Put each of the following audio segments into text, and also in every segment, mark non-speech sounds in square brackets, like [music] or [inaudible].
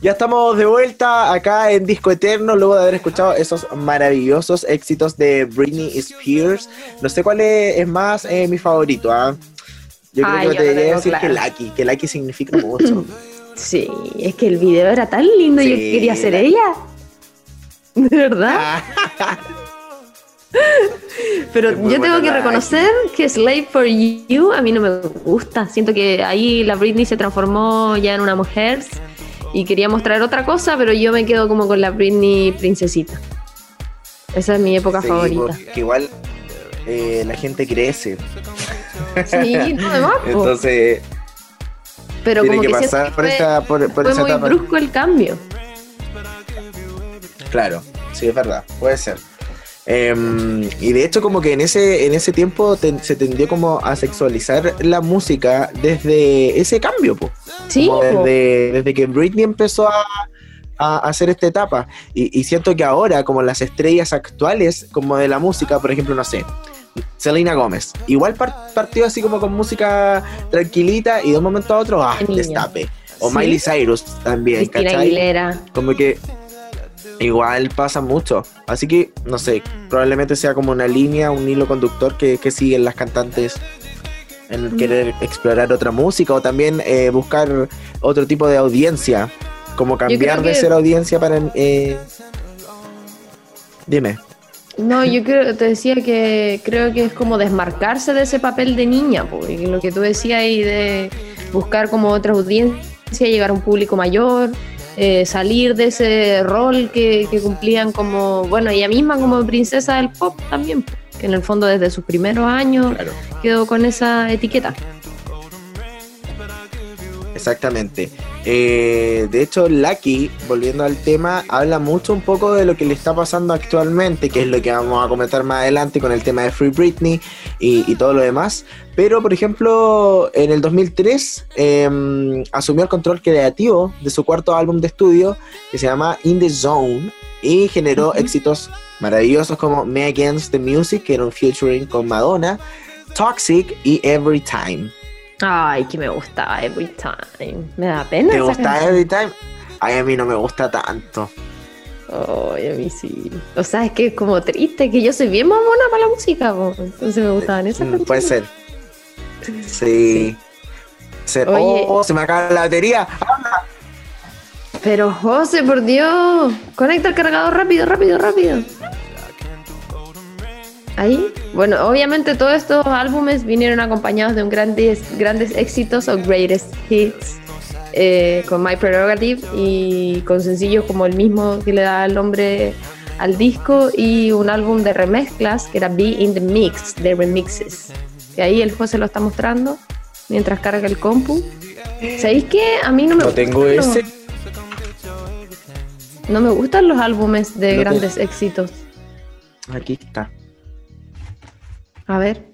Ya estamos de vuelta acá en Disco Eterno luego de haber escuchado esos maravillosos éxitos de Britney Spears. No sé cuál es, más eh, mi favorito, ¿ah? Yo creo que te debería decir que Lucky, que Lucky significa mucho. [laughs] Sí, es que el video era tan lindo, y yo quería ser ella. [laughs] De verdad. [laughs] [laughs] Pero yo tengo que reconocer que Slave for You a mí no me gusta. Siento que ahí la Britney se transformó ya en una mujer y quería mostrar otra cosa, pero yo me quedo como con la Britney princesita. Esa es mi época favorita. Que igual eh, la gente crece. Sí, no de más. [laughs] Entonces. Pero tiene como que, pasar por, esa, por, fue muy brusco el cambio. Claro, sí, es verdad, puede ser. Em, y de hecho como que en ese, en ese tiempo se tendió como a sexualizar la música desde ese cambio, po. Sí. Desde, que Britney empezó a, hacer esta etapa. Y, siento que ahora, como las estrellas actuales, como de la música, por ejemplo, no sé, Selena Gómez, igual partió así como con música tranquilita y de un momento a otro, ah, destape. O Miley Cyrus también, Cristina Como que igual pasa mucho. Así que, no sé, probablemente sea como una línea, un hilo conductor que, siguen las cantantes en querer explorar otra música o también eh, buscar otro tipo de audiencia, como cambiar de ser audiencia para... Eh... Dime. No, yo creo, te decía que creo que es como desmarcarse de ese papel de niña, porque lo que tú decías ahí de buscar como otra audiencia, llegar a un público mayor, eh, salir de ese rol que, cumplían como, bueno, ella misma como princesa del pop también, que en el fondo desde sus primeros años quedó con esa etiqueta. Exactamente. Eh, de hecho, Lucky, volviendo al tema, habla mucho un poco de lo que le está pasando actualmente, que es lo que vamos a comentar más adelante con el tema de Free Britney y, todo lo demás. Pero, por ejemplo, en el 2003 em, asumió el control creativo de su cuarto álbum de estudio, que se llama In the Zone, y generó éxitos maravillosos como Me Against the Music, que era un featuring con Madonna, Toxic y Every Time. Ay, que me gustaba Every Time. Me da pena. ¿Te gusta Every Time? Ay, a mí no me gusta tanto. Ay, a mí sí. O sea, es que es como triste, que yo soy bien mamona para la música, entonces me gustaban esas mm, Puede ser. Sí. Oye, oh, se me acaba la batería. Pero José, por Dios, conecta el cargador rápido, rápido, rápido. Ahí, bueno, obviamente todos estos álbumes vinieron acompañados de un grandes, grandes éxitos o greatest hits eh, con My Prerogative y con sencillos como el mismo que le da el nombre al disco y un álbum de remezclas que era Be in the Mix de remixes. Que ahí el José lo está mostrando mientras carga el compu. ¿Sabéis qué? A mí no me no tengo ese. No me gustan los álbumes de grandes éxitos. Aquí está. A ver.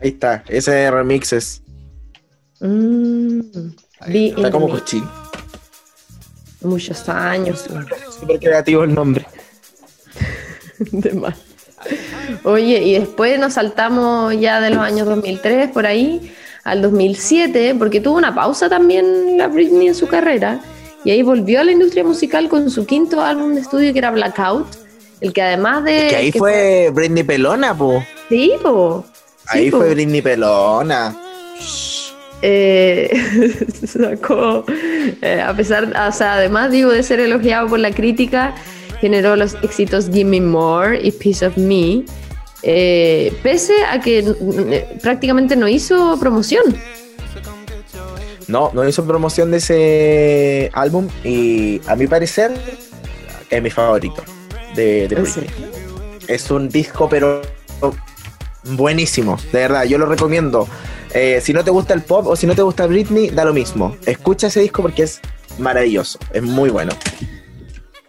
Ahí está, ese remixes. Mm, está como cochín. Muchos años. Súper creativo el nombre. [laughs] de más. Oye, y después nos saltamos ya de los años 2003 por ahí al 2007, porque tuvo una pausa también la Britney en su carrera, y ahí volvió a la industria musical con su quinto álbum de estudio que era Blackout, el que además de... que ahí fue, Britney Pelona, po. Sí, po. Ahí fue Britney Pelona. Eh, [laughs] sacó, eh, a pesar, o sea, además digo de ser elogiado por la crítica, generó los éxitos Give Me More y Piece of Me, eh, pese a que prácticamente no hizo promoción. No, no hizo promoción de ese álbum y a mi parecer es mi favorito de, de Britney. Es un disco pero buenísimo, de verdad, yo lo recomiendo. Eh, si no te gusta el pop o si no te gusta Britney, da lo mismo. Escucha ese disco porque es maravilloso, es muy bueno.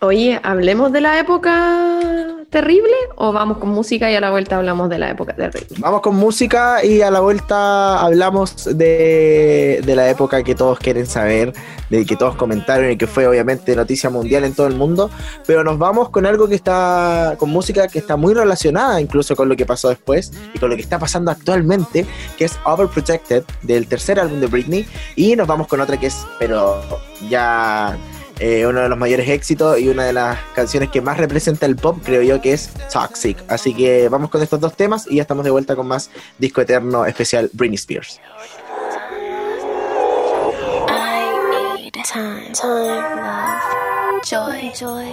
Oye, hablemos de la época terrible o vamos con música y a la vuelta hablamos de la época terrible? Vamos con música y a la vuelta hablamos de, de la época que todos quieren saber, de que todos comentaron y que fue obviamente noticia mundial en todo el mundo, pero nos vamos con algo que está, con música que está muy relacionada incluso con lo que pasó después y con lo que está pasando actualmente, que es Overprotected del tercer álbum de Britney y nos vamos con otra que es, pero ya eh, uno de los mayores éxitos y una de las canciones que más representa el pop, creo yo que es Toxic. Así que vamos con estos dos temas y ya estamos de vuelta con más Disco Eterno especial Britney Spears. time, time, love, joy, joy.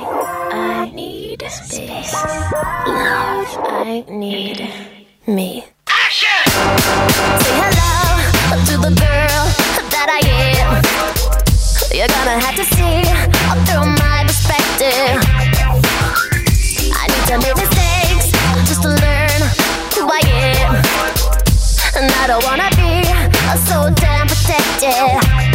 I need space, love. I need me. Action! Say hello to the girl that I am. You're gonna have to see all through my perspective. I need to make mistakes just to learn who I am, and I don't wanna be so damn protected.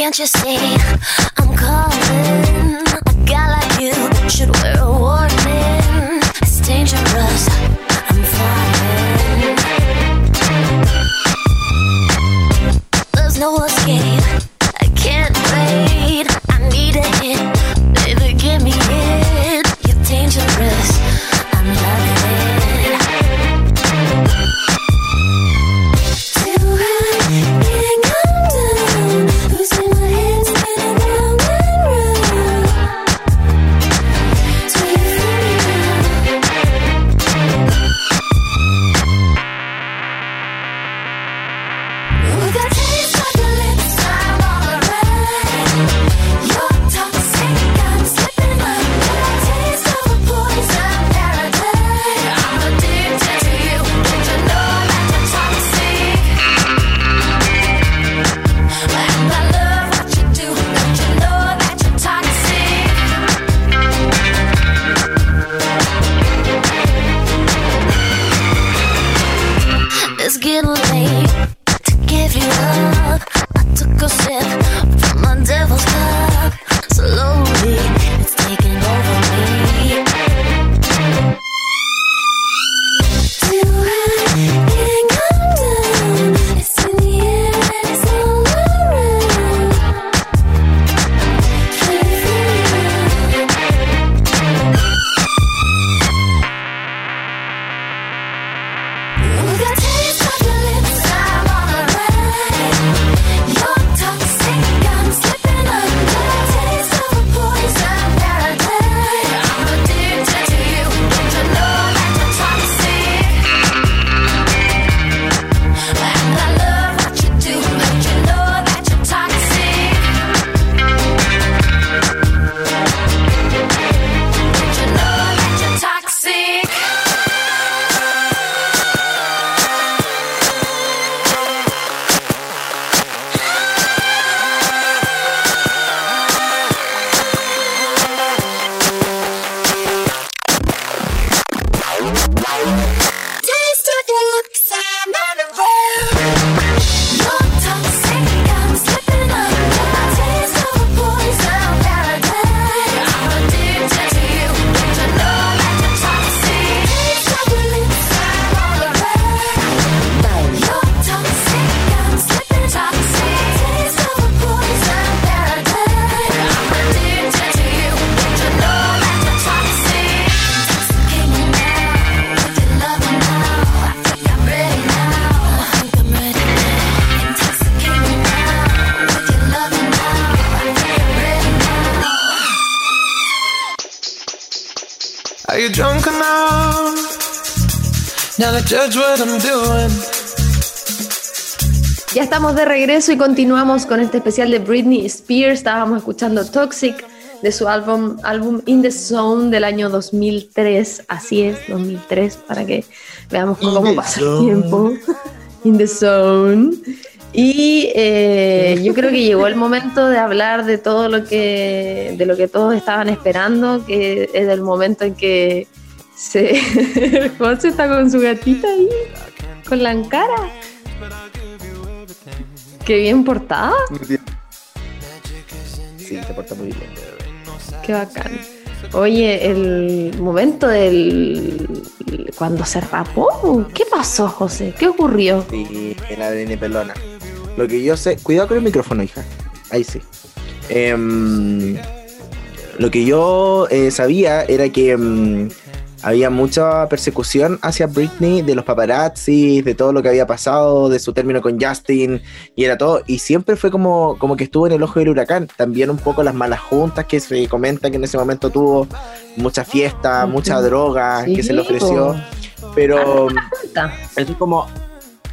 Can't you see Ya estamos de regreso y continuamos con este especial de Britney Spears. Estábamos escuchando Toxic de su álbum, álbum In the Zone del año 2003. Así es, 2003, para que veamos cómo pasa el tiempo. [laughs] In the Zone. Y eh, yo creo que llegó el momento de hablar de todo lo que, de lo que todos estaban esperando, que es el momento en que se, [laughs] José está con su gatita ahí, con la cara. Qué bien portada, Sí, se porta muy bien. qué bacán. Oye, el momento del... cuando se rapó, ¿qué pasó, José? ¿Qué ocurrió? Sí, la Britney pelona. Lo que yo sé, cuidado con el micrófono, hija. Ahí sí. Em, lo que yo eh, sabía era que em, había mucha persecución hacia Britney de los paparazzi, de todo lo que había pasado, de su término con Justin, y era todo. Y siempre fue como, como que estuvo en el ojo del huracán. También un poco las malas juntas que se comenta que en ese momento tuvo mucha fiesta, mucha droga que se le ofreció. Pero eso es como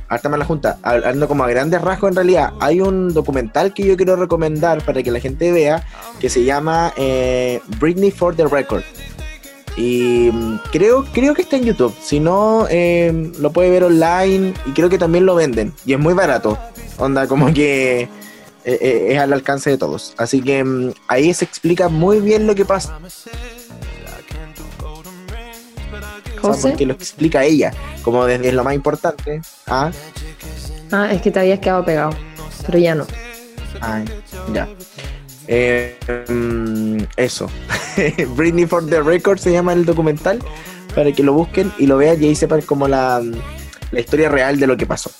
harta mala junta, hablando como a grandes rasgos en realidad, hay un documental que yo quiero recomendar para que la gente vea que se llama eh, Britney for the Record. Y mm, creo, creo que está en YouTube. Si no, eh, lo puede ver online y creo que también lo venden. Y es muy barato. Onda, como que eh, eh, es al alcance de todos. Así que mm, ahí se explica muy bien lo que pasa. o sea, porque lo explica ella, como desde lo más importante. Ah, Ah, es que te habías quedado pegado, pero ya no. Ay, ya. Eh, eso. [laughs] Britney for the Record se llama el documental para que lo busquen y lo vean y ahí sepan como la, la historia real de lo que pasó.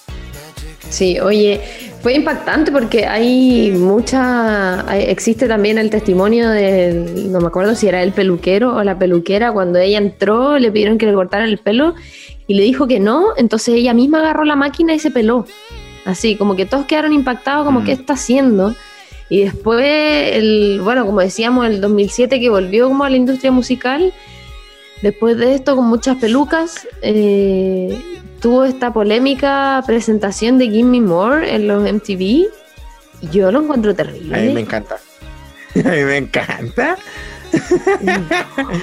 Sí, oye, fue impactante porque hay mucha, hay- existe también el testimonio del, no me acuerdo si era el peluquero o la peluquera, cuando ella entró, le pidieron que le cortaran el pelo y le dijo que no, entonces ella misma agarró la máquina y se peló. Así, como que todos quedaron impactados, como Mm. qué está haciendo. Y después, el, bueno, como decíamos, el 2007 que volvió como a la industria musical, después de esto con muchas pelucas, eh, tuvo esta polémica presentación de Gimme More en los MTV. Yo lo encuentro terrible. A mí me encanta. [laughs] A mí me encanta.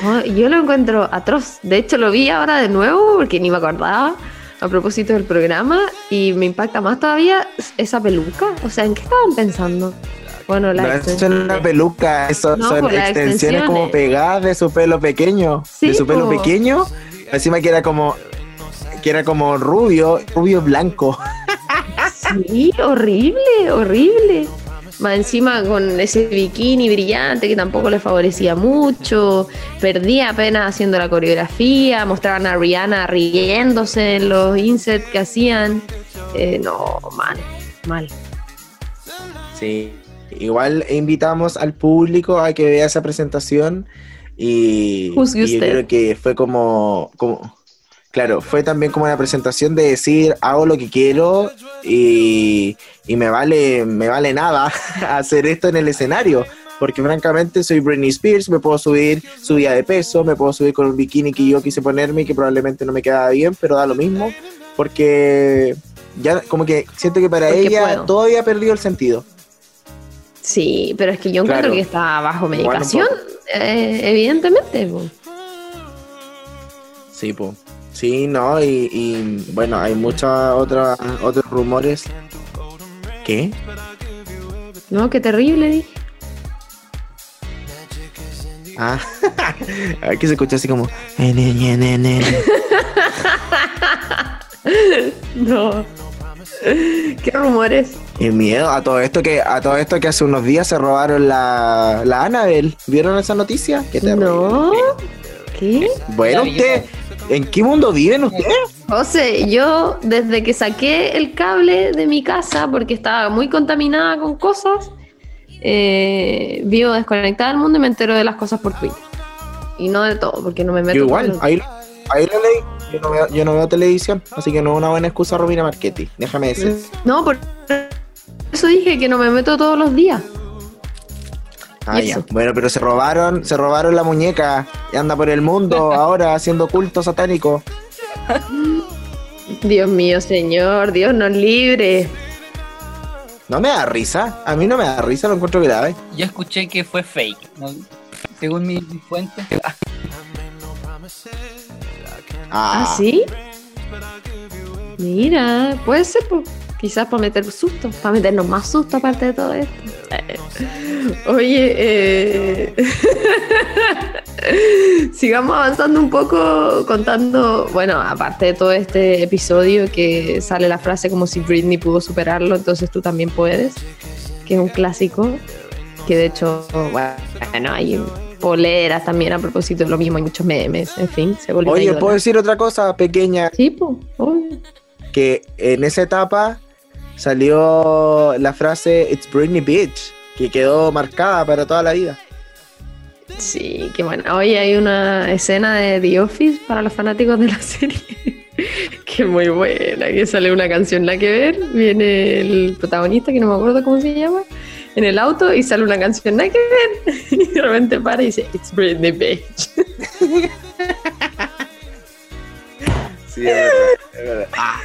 No, yo lo encuentro atroz. De hecho, lo vi ahora de nuevo porque ni me acordaba a propósito del programa y me impacta más todavía esa peluca. O sea, ¿en qué estaban pensando? Bueno, la No, eso es una peluca, eso No, son las extensiones como pegadas de su pelo pequeño. Sí, de su pelo po. pequeño. Encima que era como que era como rubio, rubio blanco. Sí, horrible, horrible. Más encima con ese bikini brillante que tampoco le favorecía mucho. Perdía apenas haciendo la coreografía. Mostraban a Rihanna riéndose en los inserts que hacían. Eh, no, mal, mal. Sí. Igual invitamos al público a que vea esa presentación y, Juzgue y yo usted. creo que fue como, como, claro, fue también como una presentación de decir hago lo que quiero y, y me vale, me vale nada [laughs] hacer esto en el escenario. Porque francamente soy Britney Spears, me puedo subir, subía de peso, me puedo subir con un bikini que yo quise ponerme y que probablemente no me quedaba bien, pero da lo mismo, porque ya como que siento que para Porque ella puedo. todo había perdido el sentido. Sí, pero es que yo encuentro Claro. que está bajo medicación, eh, evidentemente. po. Sí, pues. Sí, no, y, y, bueno, hay muchos otros otros rumores. ¿Qué? No, qué terrible, dije. Ah, [laughs] aquí se escucha así como. [laughs] No. [laughs] ¿Qué rumores? Qué miedo a todo esto que a todo esto que hace unos días se robaron la, la Annabelle. ¿Vieron esa noticia? Qué terrible. No. ¿Qué? Bueno, usted, ¿en qué mundo viven ustedes? José, yo desde que saqué el cable de mi casa porque estaba muy contaminada con cosas, eh, vivo desconectada del mundo y me entero de las cosas por Twitter. Y no de todo, porque no me meto. Yo igual, ahí, ahí lo leí. Yo no, veo, yo no veo televisión, así que no es una buena excusa Romina Marchetti. Déjame decir. No, por eso dije que no me meto todos los días. Ah, ¿Y ya. Bueno, pero se robaron, se robaron la muñeca y anda por el mundo [laughs] ahora haciendo culto satánico. Dios mío, señor, Dios nos libre. No me da risa, a mí no me da risa, lo encuentro grave. Yo escuché que fue fake. ¿no? Según mi, mi fuente. Ah, ¿Ah, sí? Mira, puede ser, pues, quizás para meter susto, para meternos más susto aparte de todo esto. [laughs] Oye, eh, [laughs] sigamos avanzando un poco contando, bueno, aparte de todo este episodio que sale la frase como si Britney pudo superarlo, entonces tú también puedes, que es un clásico, que de hecho, bueno, hay poleras también a propósito de lo mismo, hay muchos memes, en fin, se volvió Oye. ¿puedo decir otra cosa pequeña? Sí, pues. Que en esa etapa salió la frase It's Britney Bitch, que quedó marcada para toda la vida. Sí, qué bueno. Hoy hay una escena de The Office para los fanáticos de la [laughs] serie. que muy buena, que sale una canción la que ver, viene el protagonista, que no me acuerdo cómo se llama, en el auto y sale una canción nada que ver. y de repente para y dice, It's Britney Bitch. [laughs] Sí, es verdad, es verdad. Ah,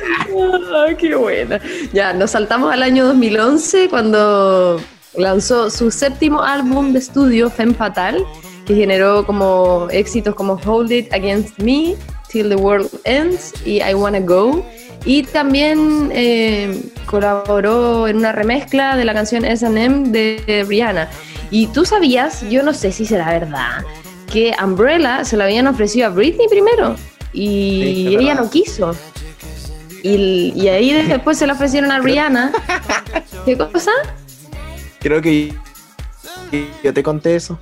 Ah, qué buena. Ya, nos saltamos al año 2011 cuando lanzó su séptimo álbum de estudio, Femme Fatal, que generó como éxitos como Hold It Against Me, Till the World Ends y I Wanna Go. Y también eh, colaboró en una remezcla de la canción SM de Rihanna. Y tú sabías, yo no sé si será verdad, que Umbrella se la habían ofrecido a Britney primero y Sí, ella no quiso. Y, y ahí después se la ofrecieron a Rihanna. [laughs] ¿Qué cosa? creo que yo te conté eso.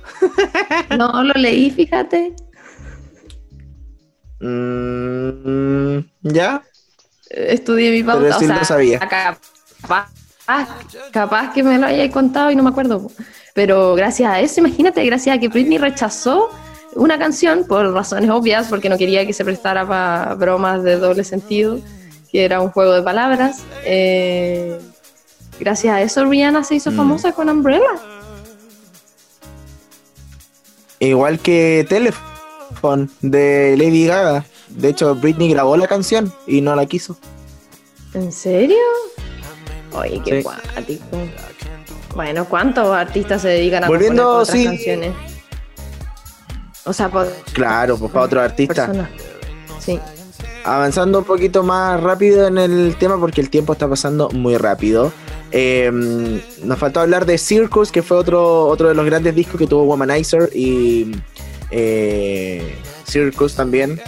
No lo leí, fíjate. Mm, ¿Ya? Estudié mi pauta. Pero o sí sea, lo sabía. Capaz, capaz que me lo hayáis contado y no me acuerdo. Pero gracias a eso, imagínate, gracias a que Britney rechazó una canción por razones obvias, porque no quería que se prestara para bromas de doble sentido, que era un juego de palabras. eh, gracias a eso, Rihanna se hizo Mm. famosa con Umbrella. Igual que De Lady Gaga. De hecho, Britney grabó la canción y no la quiso. ¿En serio? Oye, qué Sí. cuático. Bueno, ¿cuántos artistas se dedican a Volviendo, componer otras sí. canciones? O sea, por Claro, pues para otro artista. Sí. Avanzando un poquito más rápido en el tema porque el tiempo está pasando muy rápido. Eh, nos faltó hablar de Circus, que fue otro, otro de los grandes discos que tuvo Womanizer y eh, Circus también.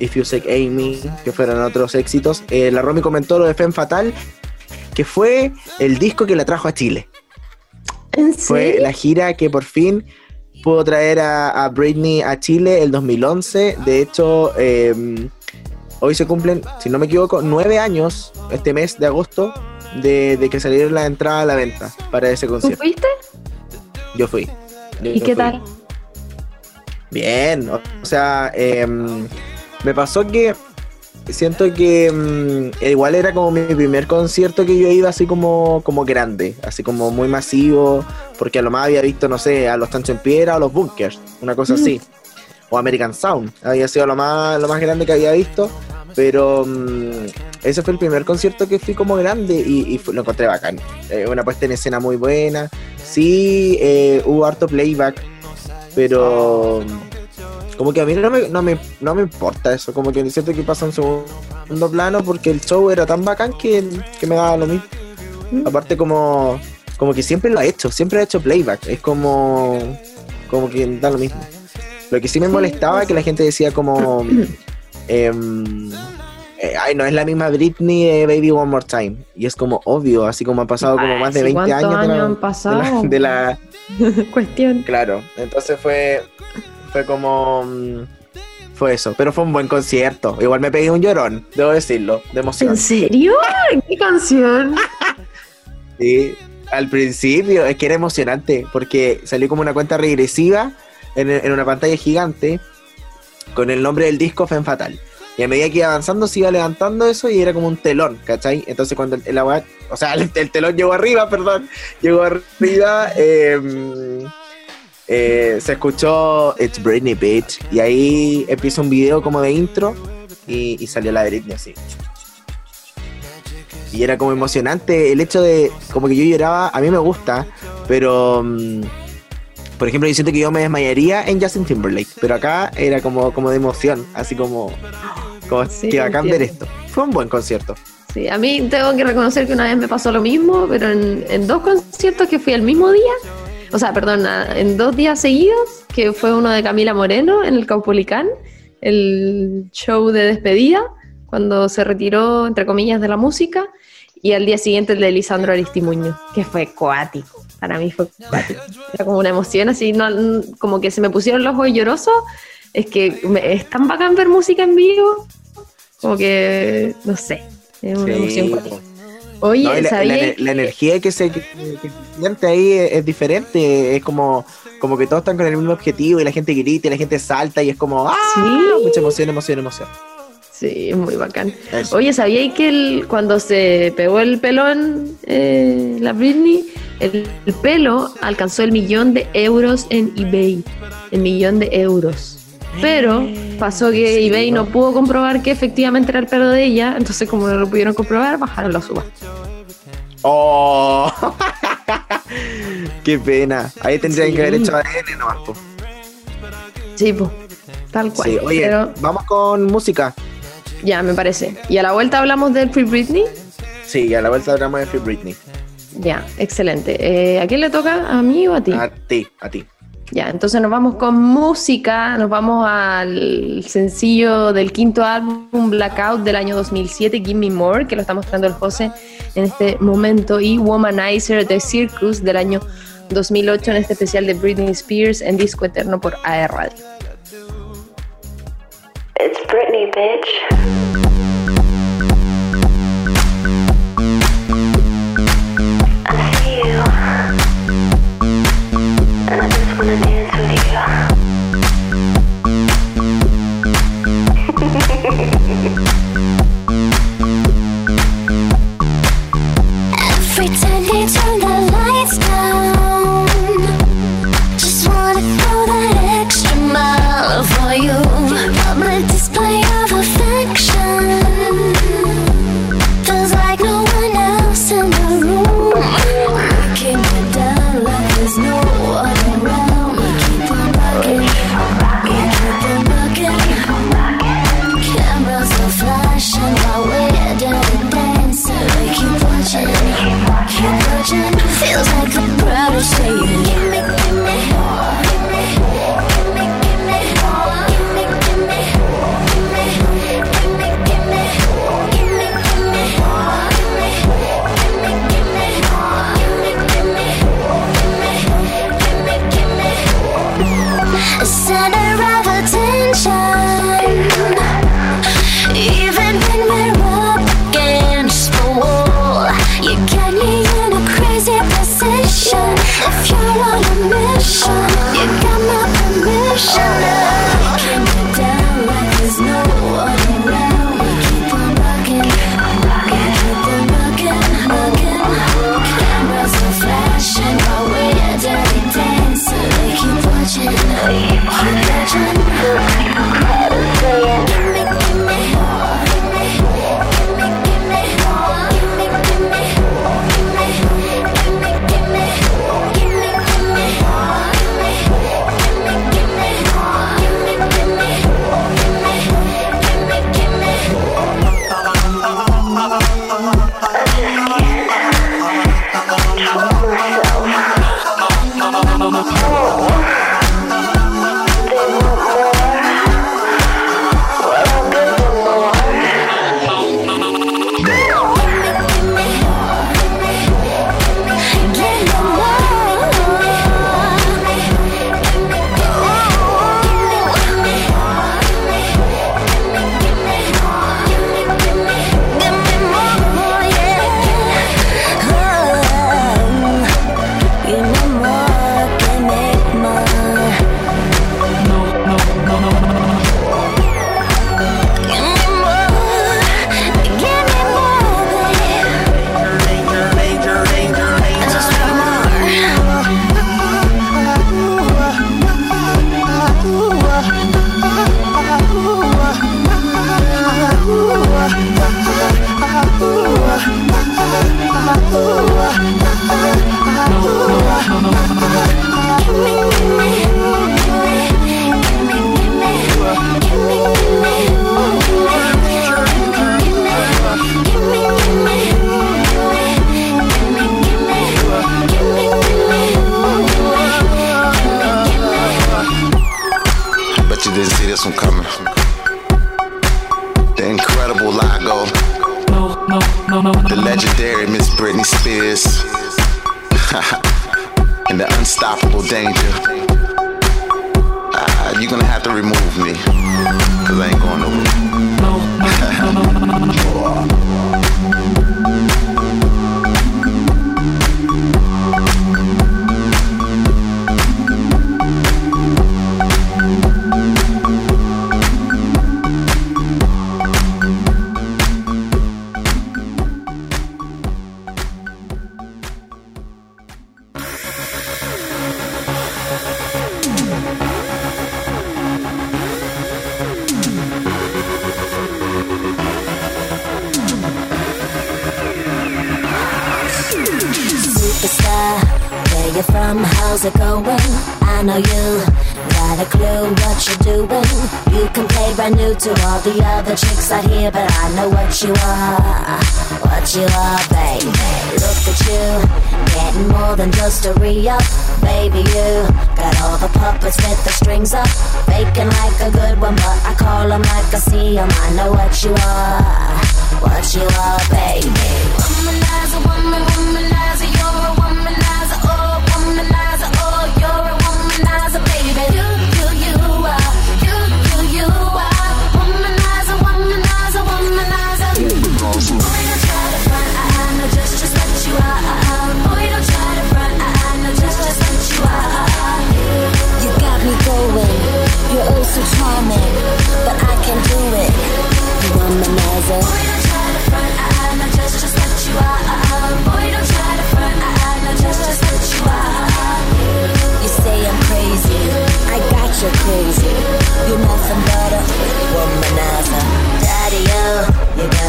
If You Say Amy, que fueron otros éxitos. Eh, la Romy comentó lo de Femme Fatal, que fue el disco que la trajo a Chile. ¿En Fue la gira que por fin pudo traer a, a Britney a Chile el 2011. De hecho, eh, hoy se cumplen, si no me equivoco, nueve años este mes de agosto de, de que salieron la entrada a la venta para ese ¿Tú concierto. fuiste? Yo fui. Yo- ¿Y qué fui. tal? Bien, o o sea, em, me pasó que siento que mm, igual era como mi primer concierto que yo iba así como, como grande, así como muy masivo, porque a lo más había visto, no sé, a los Tancho en Piedra o a los Bunkers, una cosa así. O American Sound, había sido lo más, lo más grande que había visto, pero mm, ese fue el primer concierto que fui como grande y, y fue- lo encontré bacán. Eh, una puesta en escena muy buena, sí, eh, hubo harto playback, pero como que a mí no me, no me, no me importa eso, como que siento que pasa en segundo plano porque el show era tan bacán que, que me daba lo mismo. Aparte como, como que siempre lo ha hecho, siempre ha hecho playback, es como, como que da lo mismo. Lo que sí me molestaba que la gente decía como, [clears throat] em, eh, ay, no es la misma Britney de Baby One More Time. Y es como obvio, así como han pasado como Ay, más de sí, 20 ¿cuántos años, de la- años han de la- pasado? de la [laughs] Cuestión. Claro, entonces fue fue como mm, fue eso, pero fue un buen concierto. Igual me pegué un llorón, debo decirlo, de emoción. ¿En serio? ¿Qué canción? [laughs] Sí, al principio es que era emocionante porque salió como una cuenta regresiva en, en una pantalla gigante con el nombre del disco Femme Fatal. Y a medida que iba avanzando se iba levantando eso y era como un telón, ¿cachai? Entonces cuando el, agua- o sea, [laughs] el, el telón llegó arriba, perdón, llegó arriba, eh, eh, se escuchó It's Britney Bitch y ahí empieza un video como de intro y, salió la Britney así. Y era como emocionante el hecho de, como que yo lloraba, a mí me gusta, pero, mm, por ejemplo, yo siento que yo me desmayaría en Justin Timberlake, pero acá era como, como de emoción, así como, como Sí, que bacán ver entiendo. esto. Fue un buen concierto. Sí, a mí tengo que reconocer que una vez me pasó lo mismo, pero en, en dos conciertos que fui el mismo día, o sea, perdón, en dos días seguidos, que fue uno de Camila Moreno en el Caupolicán, el show de despedida, cuando se retiró, entre comillas, de la música, y al día siguiente el de Lisandro Aristimuño, que fue cuático. Para mí fue cuático. Era como una emoción así, no, como que se me pusieron los ojos llorosos. Es que me- es tan bacán ver música en vivo, como que, no sé, es una Sí, emoción. Oye, No, la, la ¿sabías ener- la energía que se, que, que se siente ahí es, es diferente, es como, como que todos están con el mismo objetivo y la gente grita y la gente salta y es como ¡ah! Sí. mucha emoción, emoción, emoción. Sí, es muy bacán. Eso. Oye, ¿sabíais que el- cuando se pegó el pelón eh, la Britney, el, el pelo alcanzó el millón de euros en eBay? El millón de euros. Pero pasó que Sí, eBay no pudo comprobar que efectivamente era el pelo de ella, entonces como no lo pudieron comprobar, bajaron la suba. ¡Oh! [laughs] ¡Qué pena! Ahí tendrían Sí. que haber hecho ADN nomás. po. Sí, pues, tal cual. Sí, oye, Pero vamos con música. ya, me parece. Y a la vuelta hablamos del Free Britney. Sí, a la vuelta hablamos de Free Britney. Ya, excelente. Eh, ¿A quién le toca? ¿A mí o a ti? A ti, a ti. Ya, entonces nos vamos con música, nos vamos al sencillo del quinto álbum Blackout del año 2007, Give Me More, que lo está mostrando el José en este momento, y Womanizer de Circus del año 2008 en este especial de Britney Spears en Disco Eterno por AR Radio. It's Britney, bitch. fears and [laughs] the unstoppable danger. puppets with the strings up. Faking like a good one, but I call them like I see them. I know what you are, what you are, baby. Womanizer, woman, womanizer.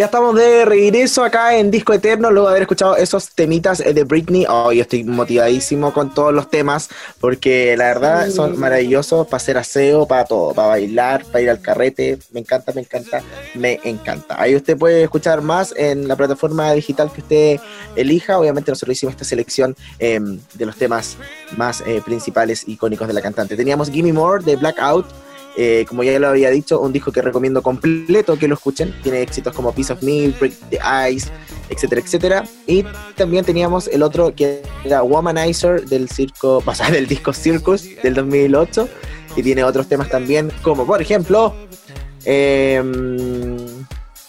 Ya estamos de regreso acá en Disco Eterno, luego de haber escuchado esos temitas eh, de Britney. Hoy oh, estoy motivadísimo con todos los temas, porque la verdad son maravillosos para hacer aseo, para todo, para bailar, para ir al carrete. Me encanta, me encanta, me encanta. Ahí usted puede escuchar más en la plataforma digital que usted elija. Obviamente nosotros hicimos esta selección em, de los temas más eh, principales, icónicos de la cantante. Teníamos Gimme More de Blackout eh, como ya lo había dicho, un disco que recomiendo completo que lo escuchen. Tiene éxitos como Piece of Me, Break the Ice, etcétera, etcétera. Y también teníamos el otro que era Womanizer del circo, [laughs] o sea, del disco Circus del 2008. Y tiene otros temas también, como por ejemplo, em,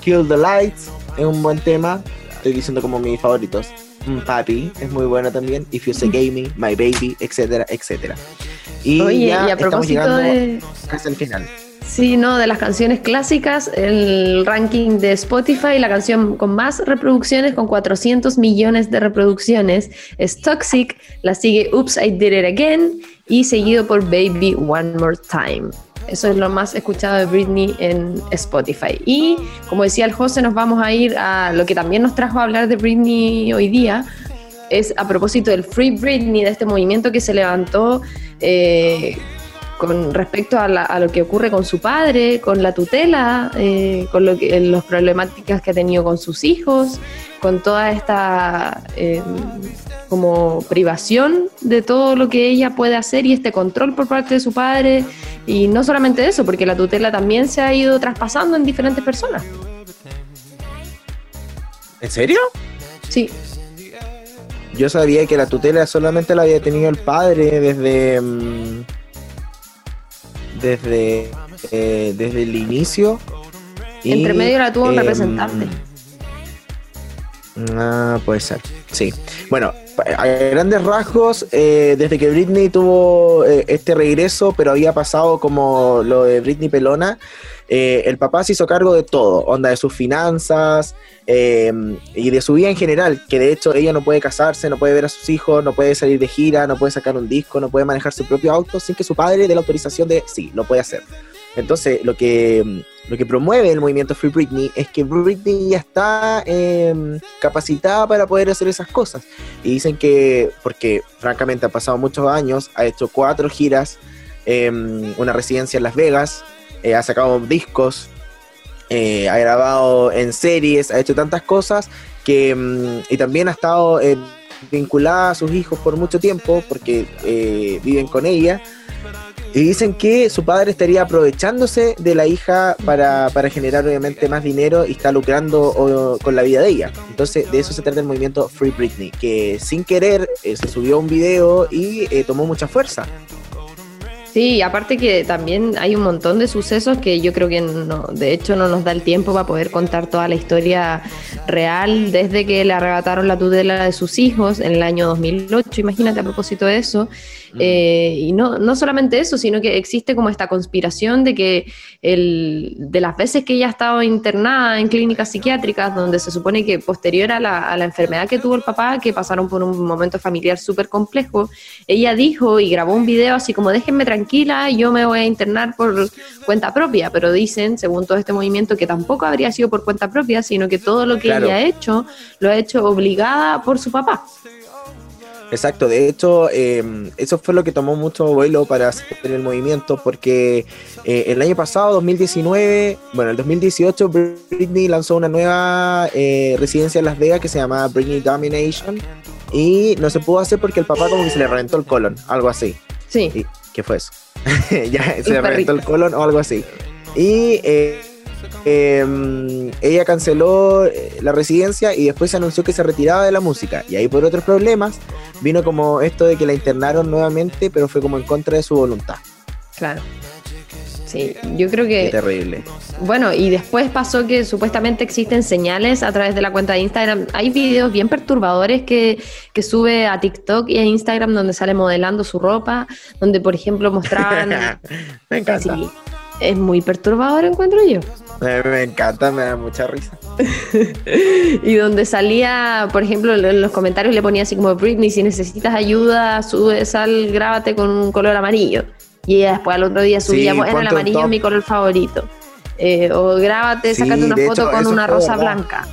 Kill the Lights, es un buen tema. Estoy diciendo como mis favoritos. Mm, Papi es muy bueno también. If You Say Gaming, My Baby, etcétera, etcétera. Y Oye, ya y a estamos llegando de, casi al final. Sí, no, de las canciones clásicas, el ranking de Spotify, la canción con más reproducciones, con 400 millones de reproducciones, es Toxic, la sigue Oops, I Did It Again y seguido por Baby One More Time. Eso es lo más escuchado de Britney en Spotify. Y como decía el José, nos vamos a ir a lo que también nos trajo a hablar de Britney hoy día, es a propósito del Free Britney, de este movimiento que se levantó eh, con respecto a, la- a lo que ocurre con su padre, con la tutela, eh, con lo que, las problemáticas que ha tenido con sus hijos, con toda esta eh, como privación de todo lo que ella puede hacer y este control por parte de su padre. Y no solamente eso, porque la tutela también se ha ido traspasando en diferentes personas. ¿En serio? Sí, Yo sabía que la tutela solamente la había tenido el padre desde. mm, desde. eh, desde el inicio. y, entre medio la tuvo un em, representante. Ah, puede ser. Sí. Bueno, a grandes rasgos, eh, desde que Britney tuvo eh, este regreso, pero había pasado como lo de Britney Pelona, eh, el papá se hizo cargo de todo, onda de sus finanzas eh, y de su vida en general, que de hecho ella no puede casarse, no puede ver a sus hijos, no puede salir de gira, no puede sacar un disco, no puede manejar su propio auto sin que su padre dé la autorización de sí, lo puede hacer. Entonces, lo que, lo que promueve el movimiento Free Britney es que Britney ya está eh, capacitada para poder hacer esas cosas. Y dicen que, porque francamente ha pasado muchos años, ha hecho cuatro giras, una residencia en Las Vegas, eh, ha sacado discos, eh, ha grabado en series, ha hecho tantas cosas que, mm, y también ha estado eh, vinculada a sus hijos por mucho tiempo porque viven con ella. Y dicen que su padre estaría aprovechándose de la hija para, para generar obviamente más dinero y está lucrando con la vida de ella. Entonces de eso se trata el movimiento Free Britney, que sin querer se subió un video y tomó mucha fuerza. Sí, aparte que también hay un montón de sucesos que yo creo que no, de hecho no nos da el tiempo para poder contar toda la historia real desde que le arrebataron la tutela de sus hijos en el año 2008, imagínate a propósito de eso. Eh, y no, no solamente eso, sino que existe como esta conspiración de que el, de las veces que ella ha estado internada en clínicas psiquiátricas, donde se supone que posterior a la, a la enfermedad que tuvo el papá, que pasaron por un momento familiar súper complejo, ella dijo y grabó un video así como déjenme tranquila, yo me voy a internar por cuenta propia, pero dicen, según todo este movimiento, que tampoco habría sido por cuenta propia, sino que todo lo que Claro. ella ha hecho, lo ha hecho obligada por su papá. Exacto, de hecho, eh, eso fue lo que tomó mucho vuelo para hacer el movimiento, porque eh, el año pasado, 2019, bueno, el 2018, Britney lanzó una nueva eh, residencia en Las Vegas que se llamaba Britney Domination, y no se pudo hacer porque el papá como que se le reventó el colon, algo así. Sí, ¿Y qué fue eso? [laughs] ya se le reventó el colon o algo así. Y eh, eh, ella canceló eh, la residencia y después se anunció que se retiraba de la música. Y ahí por otros problemas vino como esto de que la internaron nuevamente, pero fue como en contra de su voluntad. claro. Sí, yo creo Qué que terrible. Bueno, y después pasó que supuestamente existen señales a través de la cuenta de Instagram. Hay videos bien perturbadores que, que sube a TikTok y a Instagram donde sale modelando su ropa, donde por ejemplo mostraban... [laughs] me encanta. Sí, es muy perturbador, encuentro yo. Me, me encanta, me da mucha risa. [laughs] Y donde salía, por ejemplo, en los comentarios le ponía así como, Britney, si necesitas ayuda, sube, sal, grábate con un color amarillo. Y ella después al otro día subía, Sí, bueno, el amarillo es mi color favorito. Eh, o grábate, Sí, una foto hecho, con una rosa verdad. blanca.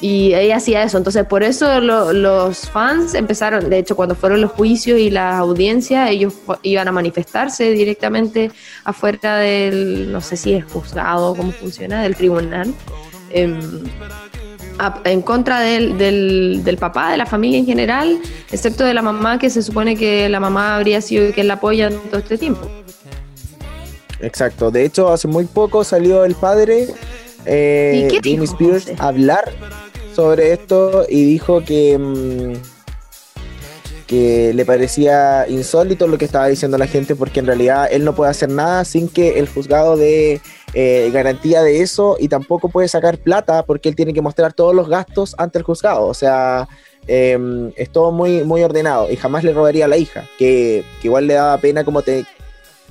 Y ella hacía eso, entonces por eso lo- los fans empezaron, de hecho cuando fueron los juicios y las audiencias, ellos iban a manifestarse directamente afuera del, no sé si es juzgado, cómo funciona, del tribunal, em, a- en contra del, del, del papá, de la familia en general, excepto de la mamá, que se supone que la mamá habría sido quien la apoya en todo este tiempo. Exacto. De hecho, hace muy poco salió el padre eh, ¿Y qué Jamie dijo, Spears a hablar sobre esto y dijo que mm, que le parecía insólito lo que estaba diciendo la gente porque en realidad él no puede hacer nada sin que el juzgado dé eh, garantía de eso y tampoco puede sacar plata porque él tiene que mostrar todos los gastos ante el juzgado. O sea, eh, es todo muy, muy ordenado y jamás le robaría a la hija, que, que igual le daba pena como te,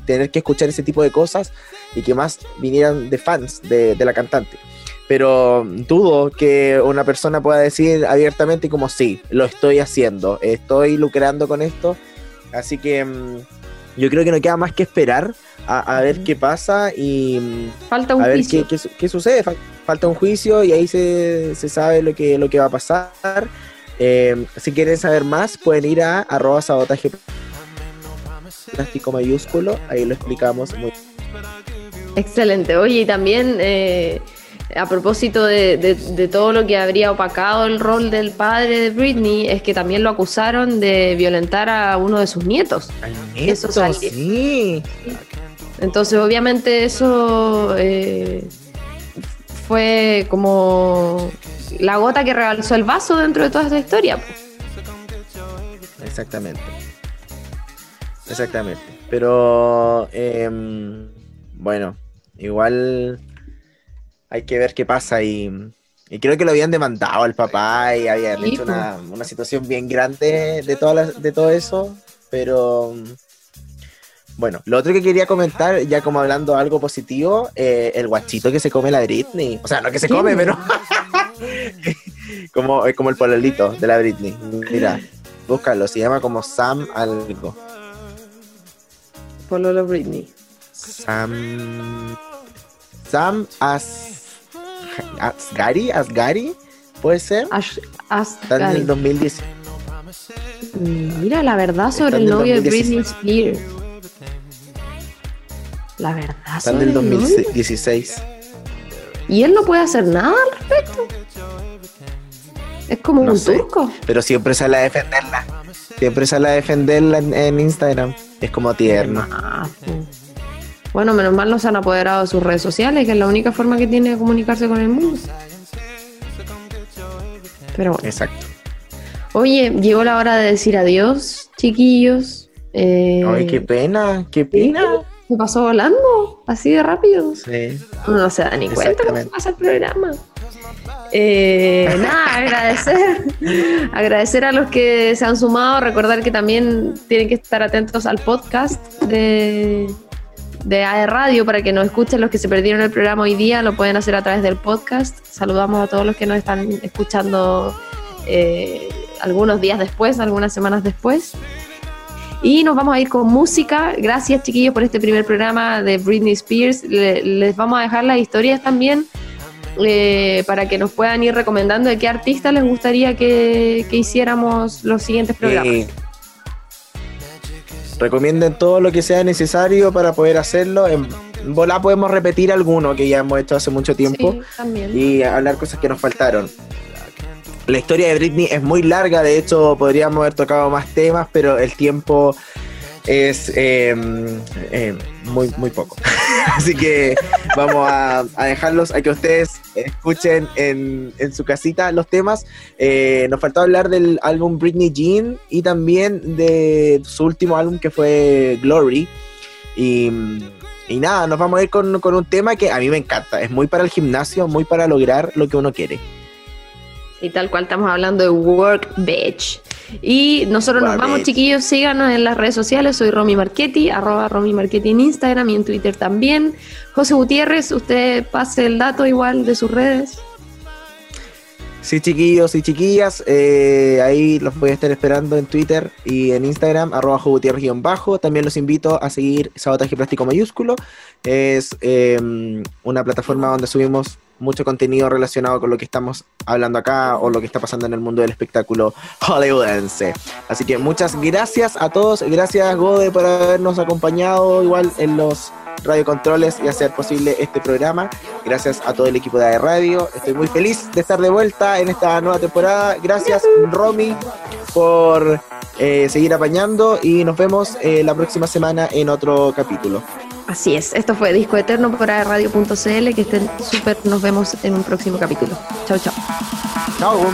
tener que escuchar ese tipo de cosas y que más vinieran de fans de, de la cantante. Pero dudo que una persona pueda decir abiertamente como sí, lo estoy haciendo, estoy lucrando con esto. Así que mm, yo creo que no queda más que esperar a, a ver qué pasa y mm, Falta un a ver juicio. qué, qué su- qué sucede. Fal- Falta un juicio y ahí se, se sabe lo que, lo que va a pasar. Eh, si quieren saber más, pueden ir a arroba sabotaje plástico mayúsculo, ahí lo explicamos muy Excelente. Oye, y también eh, a propósito de, de- de todo lo que habría opacado el rol del padre de Britney, es que también lo acusaron de violentar a uno de sus nietos. Eso salió. sí. Entonces, obviamente, eso eh, fue como la gota que rebalsó el vaso dentro de toda esta historia. Exactamente. Exactamente. Pero em, bueno, igual hay que ver qué pasa y, y creo que lo habían demandado al papá y habían Sí, hecho una, una situación bien grande de, de todo eso. Pero bueno, lo otro que quería comentar, ya como hablando algo positivo, eh, el guachito que se come la Britney. O sea, no que se come, pero como, como el pololito de la Britney. Mira, búscalo, se llama como Sam algo. Pololo Britney. Sam. Sam As. Asgari, Asgari, puede ser. Ash, Está en el Gary. 2010. Mira la verdad sobre en el novio de 2016. Britney Spears. La verdad Está en sobre el el novio. 2016. Y él no puede hacer nada al respecto. Es como No un sé. turco. Pero siempre sale a defenderla. Siempre sale a defenderla en, en Instagram. Es como tierno. Ah, pu. Bueno, menos mal no se han apoderado de sus redes sociales, que es la única forma que tiene de comunicarse con el mundo. Pero bueno. Exacto. Oye, llegó la hora de decir adiós, chiquillos. Eh, Ay, qué pena, qué pena. Se pasó volando, así de rápido. Sí. Uno no se da ni cuenta cómo pasa el programa. Eh, [laughs] nada, agradecer. agradecer a los que se han sumado. Recordar que también tienen que estar atentos al podcast de, de AE Radio para que nos escuchen los que se perdieron el programa hoy día. Lo pueden hacer a través del podcast. Saludamos a todos los que nos están escuchando eh, algunos días después, algunas semanas después. Y nos vamos a ir con música. Gracias, chiquillos, por este primer programa de Britney Spears. Le- les vamos a dejar las historias también eh, para que nos puedan ir recomendando de qué artistas les gustaría que, que hiciéramos los siguientes programas. Eh, recomienden todo lo que sea necesario para poder hacerlo. En volá podemos repetir alguno que ya hemos hecho hace mucho tiempo. Sí, y hablar cosas que nos faltaron. La historia de Britney es muy larga, de hecho podríamos haber tocado más temas, pero el tiempo es eh, eh, muy, muy poco. [laughs] Así que vamos a, dejarlos a que ustedes escuchen en, en su casita los temas. Eh, nos faltó hablar del álbum Britney Jean y también de su último álbum que fue Glory. Y, y nada, nos vamos a ir con, con un tema que a mí me encanta. Es muy para el gimnasio, muy para lograr lo que uno quiere. Y tal cual estamos hablando de Work Bitch. Y nosotros nos vamos, chiquillos. Síganos en las redes sociales. Soy Romy Marchetti, arroba Romy Marchetti en Instagram y en Twitter también. José Gutiérrez, usted pase el dato igual de sus redes. Sí, chiquillos y chiquillas, eh, ahí los voy a estar esperando en Twitter y en Instagram, arroba bajo También los invito a seguir Sabotaje Plástico Mayúsculo. Es eh, una plataforma donde subimos mucho contenido relacionado con lo que estamos hablando acá o lo que está pasando en el mundo del espectáculo hollywoodense. Así que muchas gracias a todos. Gracias, Gode, por habernos acompañado igual en los radiocontroles y hacer posible este programa. Gracias a todo el equipo de Radio. Estoy muy feliz de estar de vuelta en esta nueva temporada. Gracias, Romy, por eh, seguir apañando y nos vemos eh, la próxima semana en otro capítulo. Así es, esto fue Disco Eterno por Radio.cl, que estén súper, nos vemos en un próximo capítulo. Chao, chao. Chao.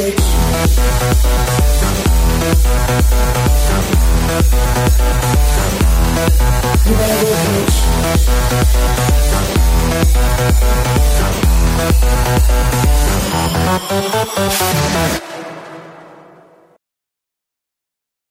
Bitch. You better